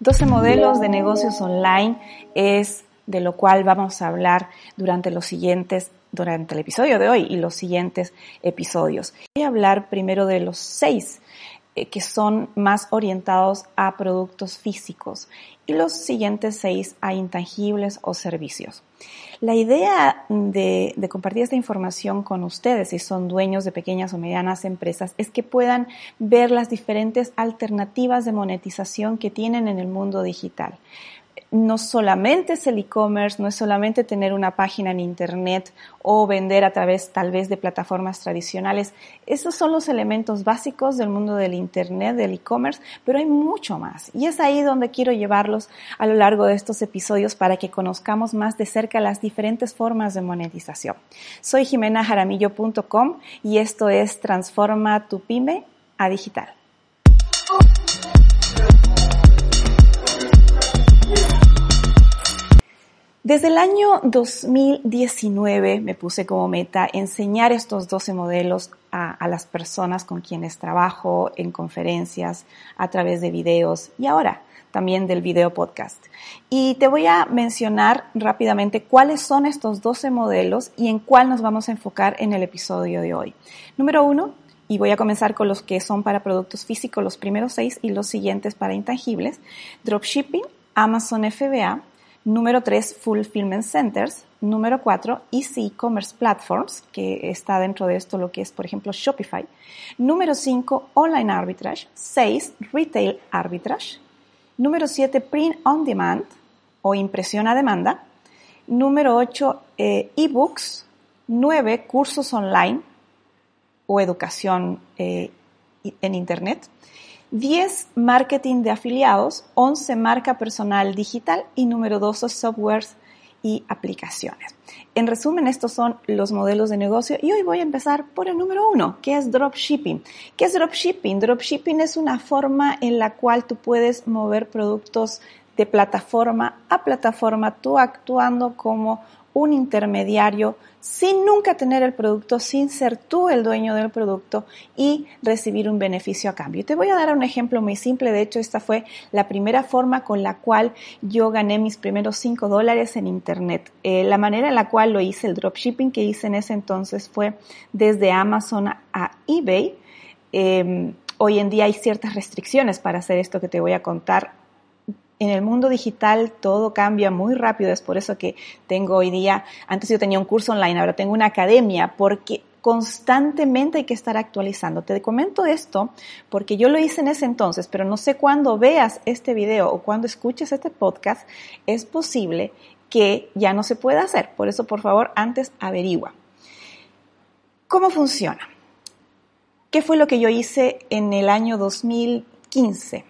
12 modelos de negocios online es de lo cual vamos a hablar durante los siguientes durante el episodio de hoy y los siguientes episodios. Voy a hablar primero de los seis que son más orientados a productos físicos y los siguientes seis a intangibles o servicios. La idea de, de, compartir esta información con ustedes, si son dueños de pequeñas o medianas empresas, es que puedan ver las diferentes alternativas de monetización que tienen en el mundo digital no solamente es el e-commerce, no es solamente tener una página en Internet o vender a través tal vez de plataformas tradicionales. Esos son los elementos básicos del mundo del Internet, del e-commerce, pero hay mucho más. Y es ahí donde quiero llevarlos a lo largo de estos episodios para que conozcamos más de cerca las diferentes formas de monetización. Soy jimenajaramillo.com y esto es Transforma tu pyme a digital. Desde el año 2019 me puse como meta enseñar estos 12 modelos a, las personas con quienes trabajo en conferencias, a través de videos y ahora también del video podcast. Y te voy a mencionar rápidamente cuáles son estos 12 modelos y en cuál nos vamos a enfocar en el episodio de hoy. Número uno, y voy a comenzar con los que son para productos físicos, los primeros seis y los siguientes para intangibles, dropshipping, Amazon FBA, Número 3, Fulfillment Centers. Número 4, Easy E-Commerce Platforms, que está dentro de esto lo que es, por ejemplo, Shopify. Número 5, Online Arbitrage. 6, Retail Arbitrage. Número 7, Print on Demand o impresión a demanda. Número 8, eh, ebooks. 9, cursos online o educación eh, en Internet. 10 marketing de afiliados, 11 marca personal digital y número 12 softwares y aplicaciones. En resumen, estos son los modelos de negocio y hoy voy a empezar por el número uno, que es dropshipping. ¿Qué es dropshipping? Dropshipping es una forma en la cual tú puedes mover productos de plataforma a plataforma, tú actuando como un intermediario sin nunca tener el producto, sin ser tú el dueño del producto y recibir un beneficio a cambio. Te voy a dar un ejemplo muy simple. De hecho, esta fue la primera forma con la cual yo gané mis primeros 5 dólares en Internet. Eh, la manera en la cual lo hice, el dropshipping que hice en ese entonces fue desde Amazon a eBay. Em, hoy en día hay ciertas restricciones para hacer esto que te voy a contar en el mundo digital todo cambia muy rápido, es por eso que tengo hoy día, antes yo tenía un curso online, ahora tengo una academia, porque constantemente hay que estar actualizando. Te comento esto porque yo lo hice en ese entonces, pero no sé cuándo veas este video o cuando escuches este podcast, es posible que ya no se pueda hacer. Por eso, por favor, antes averigua. ¿Cómo funciona? ¿Qué fue lo que yo hice en el año 2015?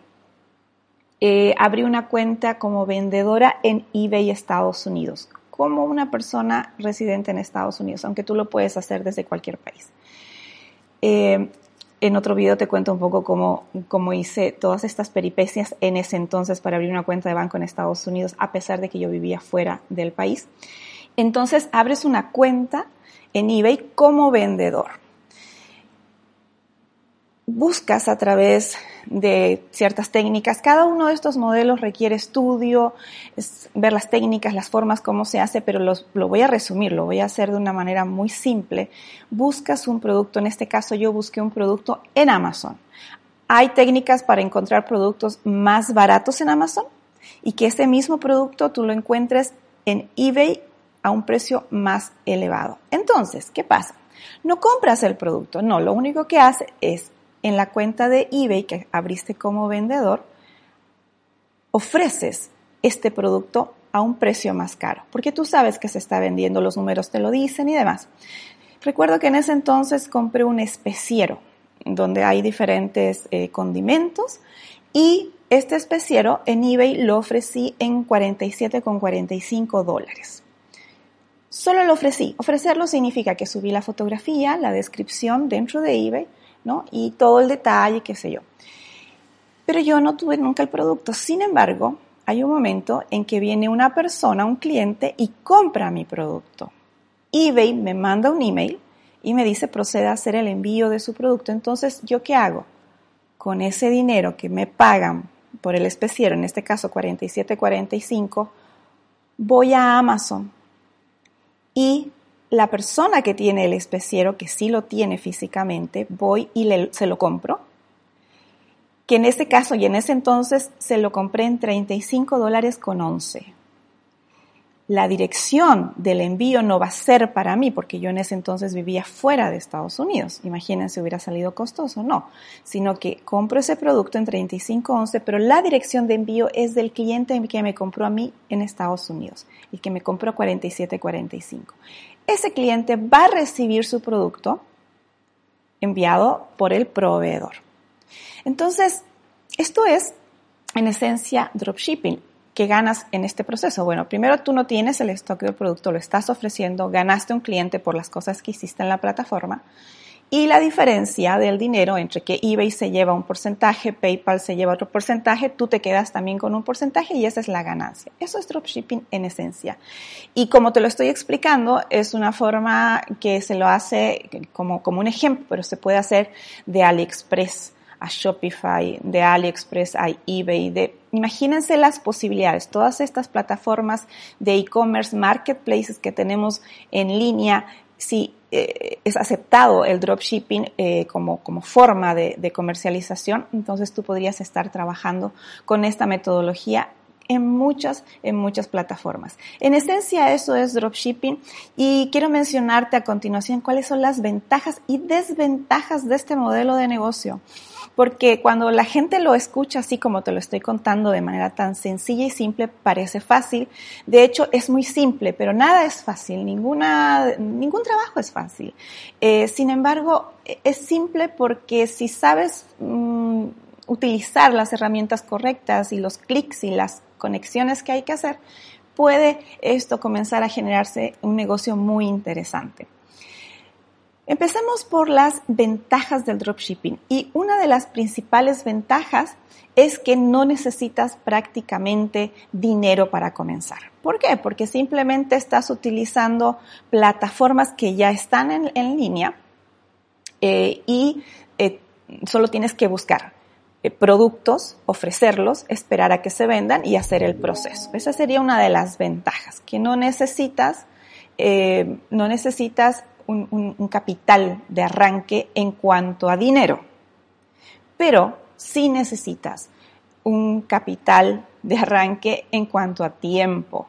Eh, abrí una cuenta como vendedora en eBay Estados Unidos, como una persona residente en Estados Unidos, aunque tú lo puedes hacer desde cualquier país. Eh, en otro video te cuento un poco cómo, cómo, hice todas estas peripecias en ese entonces para abrir una cuenta de banco en Estados Unidos, a pesar de que yo vivía fuera del país. Entonces abres una cuenta en eBay como vendedor buscas a través de ciertas técnicas. Cada uno de estos modelos requiere estudio, ver las técnicas, las formas, cómo se hace, pero lo voy a resumir, lo voy a hacer de una manera muy simple. Buscas un producto, en este caso yo busqué un producto en Amazon. Hay técnicas para encontrar productos más baratos en Amazon y que ese mismo producto tú lo encuentres en eBay a un precio más elevado. Entonces, ¿qué pasa? No compras el producto, no, lo único que hace es en la cuenta de eBay que abriste como vendedor, ofreces este producto a un precio más caro, porque tú sabes que se está vendiendo, los números te lo dicen y demás. Recuerdo que en ese entonces compré un especiero donde hay diferentes eh, condimentos y este especiero en eBay lo ofrecí en 47,45 dólares. Solo lo ofrecí. Ofrecerlo significa que subí la fotografía, la descripción dentro de eBay, ¿no? Y todo el detalle, qué sé yo. Pero yo no tuve nunca el producto. Sin embargo, hay un momento en que viene una persona, un cliente, y compra mi producto. eBay me manda un email y me dice proceda a hacer el envío de su producto. Entonces, ¿yo qué hago? Con ese dinero que me pagan por el especiero, en este caso 47.45, voy a Amazon y la persona que tiene el especiero, que sí lo tiene físicamente, voy y se lo compro. Que en este caso y en ese entonces se lo compré en 35 dólares con 11 la dirección del envío no va a ser para mí, porque yo en ese entonces vivía fuera de Estados Unidos. Imagínense, hubiera salido costoso, no, sino que compro ese producto en 3511, pero la dirección de envío es del cliente que me compró a mí en Estados Unidos, y que me compró 4745. Ese cliente va a recibir su producto enviado por el proveedor. Entonces, esto es en esencia dropshipping. ¿Qué ganas en este proceso? Bueno, primero tú no tienes el stock del producto, lo estás ofreciendo, ganaste un cliente por las cosas que hiciste en la plataforma. Y la diferencia del dinero entre que eBay se lleva un porcentaje, PayPal se lleva otro porcentaje, tú te quedas también con un porcentaje y esa es la ganancia. Eso es dropshipping en esencia. Y como te lo estoy explicando, es una forma que se lo hace como, como un ejemplo, pero se puede hacer de AliExpress a Shopify, de AliExpress a eBay, de imagínense las posibilidades, todas estas plataformas de e-commerce, marketplaces que tenemos en línea, si eh, es aceptado el dropshipping eh, como, como forma de, de comercialización, entonces tú podrías estar trabajando con esta metodología en muchas, en muchas plataformas. En esencia, eso es dropshipping y quiero mencionarte a continuación cuáles son las ventajas y desventajas de este modelo de negocio porque cuando la gente lo escucha así como te lo estoy contando de manera tan sencilla y simple, parece fácil. De hecho, es muy simple, pero nada es fácil, ninguna, ningún trabajo es fácil. Eh, sin embargo, es simple porque si sabes mm, utilizar las herramientas correctas y los clics y las conexiones que hay que hacer, puede esto comenzar a generarse un negocio muy interesante. Empecemos por las ventajas del dropshipping y una de las principales ventajas es que no necesitas prácticamente dinero para comenzar. ¿Por qué? Porque simplemente estás utilizando plataformas que ya están en, línea eh, y eh, solo tienes que buscar eh, productos, ofrecerlos, esperar a que se vendan y hacer el proceso. Esa sería una de las ventajas, que no necesitas, no necesitas un, capital de arranque en cuanto a dinero, pero sí necesitas un capital de arranque en cuanto a tiempo.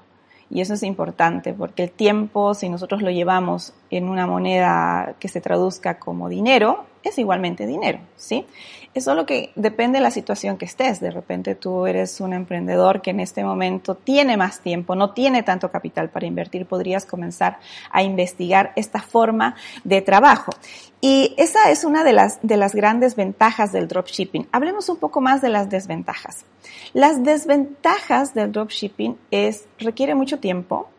Y eso es importante porque el tiempo, si nosotros lo llevamos en una moneda que se traduzca como dinero, es igualmente dinero, ¿sí? Es solo que depende de la situación que estés. De repente tú eres un emprendedor que en este momento tiene más tiempo, no tiene tanto capital para invertir, podrías comenzar a investigar esta forma de trabajo. Y esa es una de las, de las grandes ventajas del dropshipping. Hablemos un poco más de las desventajas. Las desventajas del dropshipping es, requiere mucho tiempo,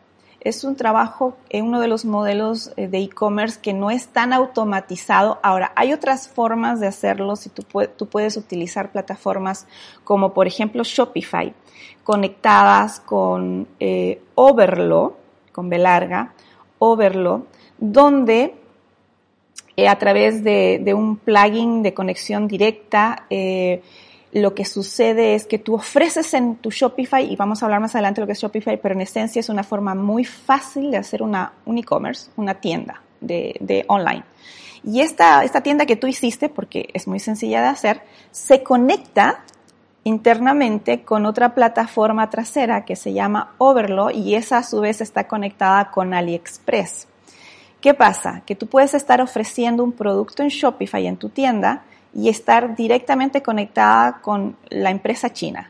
es un trabajo en uno de los modelos eh, de e-commerce que no es tan automatizado. Ahora, hay otras formas de hacerlo si tú, puedes utilizar plataformas como por ejemplo Shopify, conectadas con eh, Overlo, con B larga, Overlo, donde eh, a través de, un plugin de conexión directa, lo que sucede es que tú ofreces en tu Shopify, y vamos a hablar más adelante de lo que es Shopify, pero en esencia es una forma muy fácil de hacer una, un e-commerce, una tienda de, de online. Y esta, esta tienda que tú hiciste, porque es muy sencilla de hacer, se conecta internamente con otra plataforma trasera que se llama Overlo y esa a su vez está conectada con AliExpress. ¿Qué pasa? Que tú puedes estar ofreciendo un producto en Shopify en tu tienda y estar directamente conectada con la empresa china.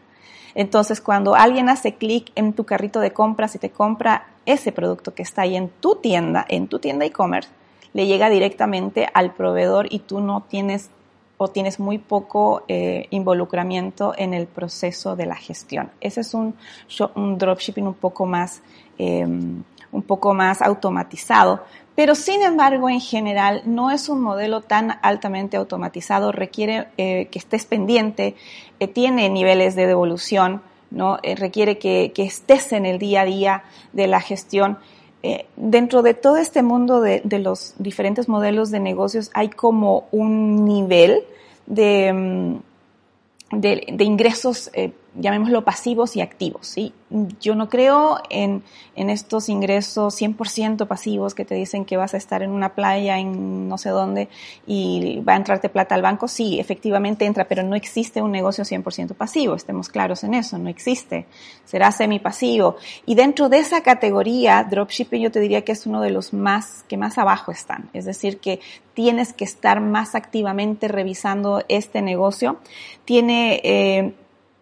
Entonces, cuando alguien hace clic en tu carrito de compras y te compra ese producto que está ahí en tu tienda, en tu tienda e-commerce, le llega directamente al proveedor y tú no tienes o tienes muy poco eh, involucramiento en el proceso de la gestión. Ese es un, dropshipping un poco más, em, un poco más automatizado, pero sin embargo, en general, no es un modelo tan altamente automatizado, requiere eh, que estés pendiente, eh, tiene niveles de devolución, ¿no? requiere que, estés en el día a día de la gestión. dentro de todo este mundo de, los diferentes modelos de negocios hay como un nivel de, mm, de, ingresos eh, llamémoslo pasivos y activos. ¿sí? Yo no creo en, en estos ingresos 100% pasivos que te dicen que vas a estar en una playa en no sé dónde y va a entrarte plata al banco. Sí, efectivamente entra, pero no existe un negocio 100% pasivo. Estemos claros en eso, no existe. Será semipasivo. Y dentro de esa categoría, dropshipping yo te diría que es uno de los más que más abajo están. Es decir, que tienes que estar más activamente revisando este negocio. Tiene eh,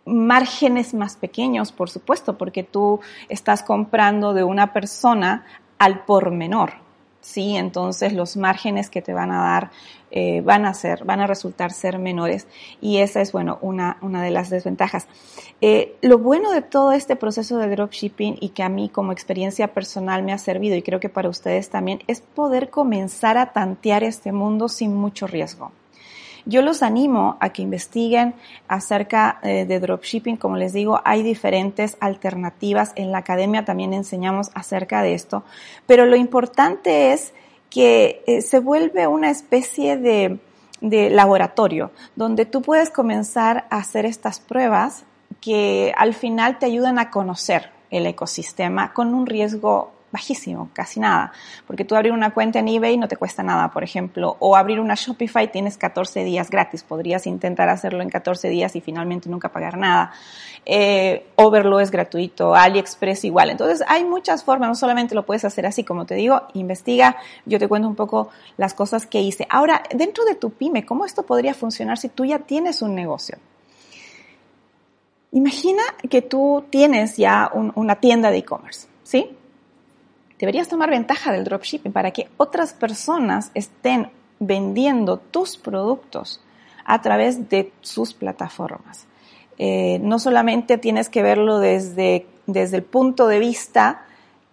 márgenes más pequeños, por supuesto, porque tú estás comprando de una persona al por menor. Sí, entonces los márgenes que te van a dar eh, van a ser, van a resultar ser menores y esa es, bueno, una, una de las desventajas. Eh, lo bueno de todo este proceso de dropshipping y que a mí como experiencia personal me ha servido y creo que para ustedes también es poder comenzar a tantear este mundo sin mucho riesgo. Yo los animo a que investiguen acerca eh, de dropshipping. Como les digo, hay diferentes alternativas. En la academia también enseñamos acerca de esto. Pero lo importante es que eh, se vuelve una especie de, de laboratorio donde tú puedes comenzar a hacer estas pruebas que al final te ayudan a conocer el ecosistema con un riesgo bajísimo, casi nada, porque tú abrir una cuenta en eBay no te cuesta nada, por ejemplo, o abrir una Shopify tienes 14 días gratis, podrías intentar hacerlo en 14 días y finalmente nunca pagar nada. Eh, Overlo es gratuito, AliExpress igual. Entonces hay muchas formas, no solamente lo puedes hacer así, como te digo, investiga, yo te cuento un poco las cosas que hice. Ahora, dentro de tu pyme, ¿cómo esto podría funcionar si tú ya tienes un negocio? Imagina que tú tienes ya una tienda de e-commerce, ¿sí? Deberías tomar ventaja del dropshipping para que otras personas estén vendiendo tus productos a través de sus plataformas. Eh, no solamente tienes que verlo desde, desde el punto de vista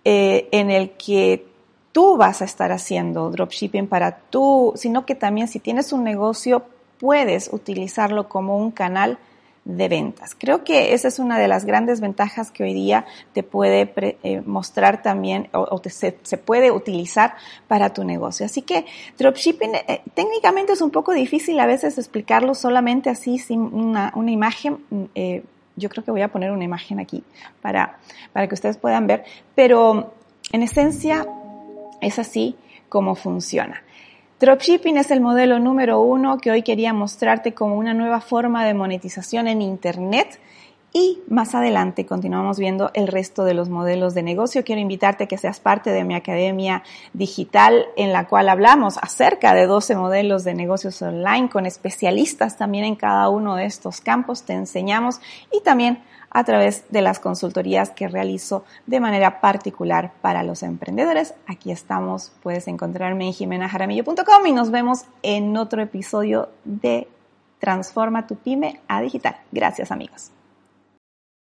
eh, en el que tú vas a estar haciendo dropshipping para tú, sino que también si tienes un negocio puedes utilizarlo como un canal de ventas. Creo que esa es una de las grandes ventajas que hoy día te puede eh, mostrar también o, se, puede utilizar para tu negocio. Así que dropshipping eh, técnicamente es un poco difícil a veces explicarlo solamente así sin una, una imagen. Mm, eh, yo creo que voy a poner una imagen aquí para, para que ustedes puedan ver, pero en esencia es así como funciona. Dropshipping es el modelo número uno que hoy quería mostrarte como una nueva forma de monetización en Internet. Y más adelante continuamos viendo el resto de los modelos de negocio. Quiero invitarte a que seas parte de mi academia digital en la cual hablamos acerca de 12 modelos de negocios online con especialistas también en cada uno de estos campos. Te enseñamos y también a través de las consultorías que realizo de manera particular para los emprendedores. Aquí estamos, puedes encontrarme en jimenajaramillo.com y nos vemos en otro episodio de Transforma tu pyme a digital. Gracias amigos.